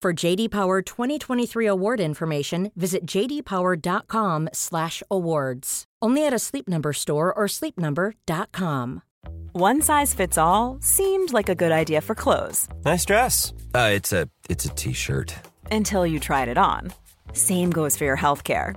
For JD Power 2023 award information, visit jdpower.com/awards. Only at a Sleep Number store or sleepnumber.com. One size fits all seemed like a good idea for clothes Nice dress. Uh, it's a it's a t-shirt. until you tried it on. Same goes for your healthcare.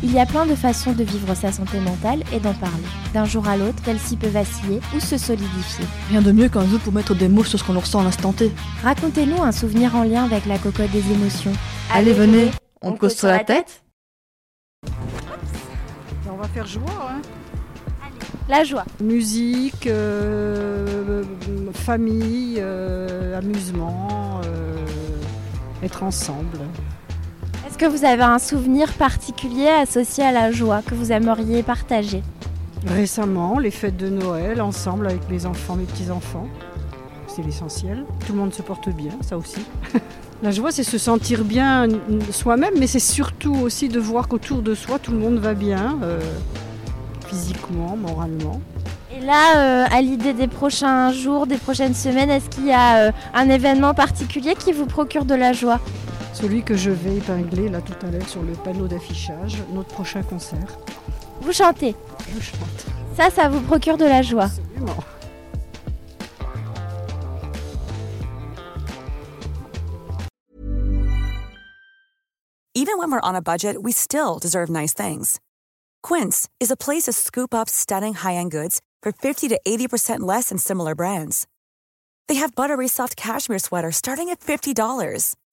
Il y a plein de façons de vivre sa santé mentale et d'en parler. D'un jour à l'autre, celle-ci peut vaciller ou se solidifier. Rien de mieux qu'un jeu pour mettre des mots sur ce qu'on ressent à l'instant T. Racontez-nous un souvenir en lien avec la cocotte des émotions. Allez, venez, on cause sur la tête On va faire joie, hein. La joie. Musique, euh, famille, euh, amusement, euh, être ensemble. Est-ce que vous avez un souvenir particulier associé à la joie que vous aimeriez partager Récemment, les fêtes de Noël, ensemble avec mes enfants, mes petits-enfants. C'est l'essentiel. Tout le monde se porte bien, ça aussi. La joie, c'est se sentir bien soi-même, mais c'est surtout aussi de voir qu'autour de soi, tout le monde va bien, euh, physiquement, moralement. Et là, euh, à l'idée des prochains jours, des prochaines semaines, est-ce qu'il y a euh, un événement particulier qui vous procure de la joie? Celui que je vais épingler là tout à l'heure sur le panneau d'affichage, notre prochain concert. Vous chantez. Je chante. Ça, ça vous procure de la joie. Absolument. Even when we're on a budget, we still deserve nice things. Quince is a place to scoop up stunning high-end goods for 50 to 80% less than similar brands. They have buttery soft cashmere sweaters starting at $50,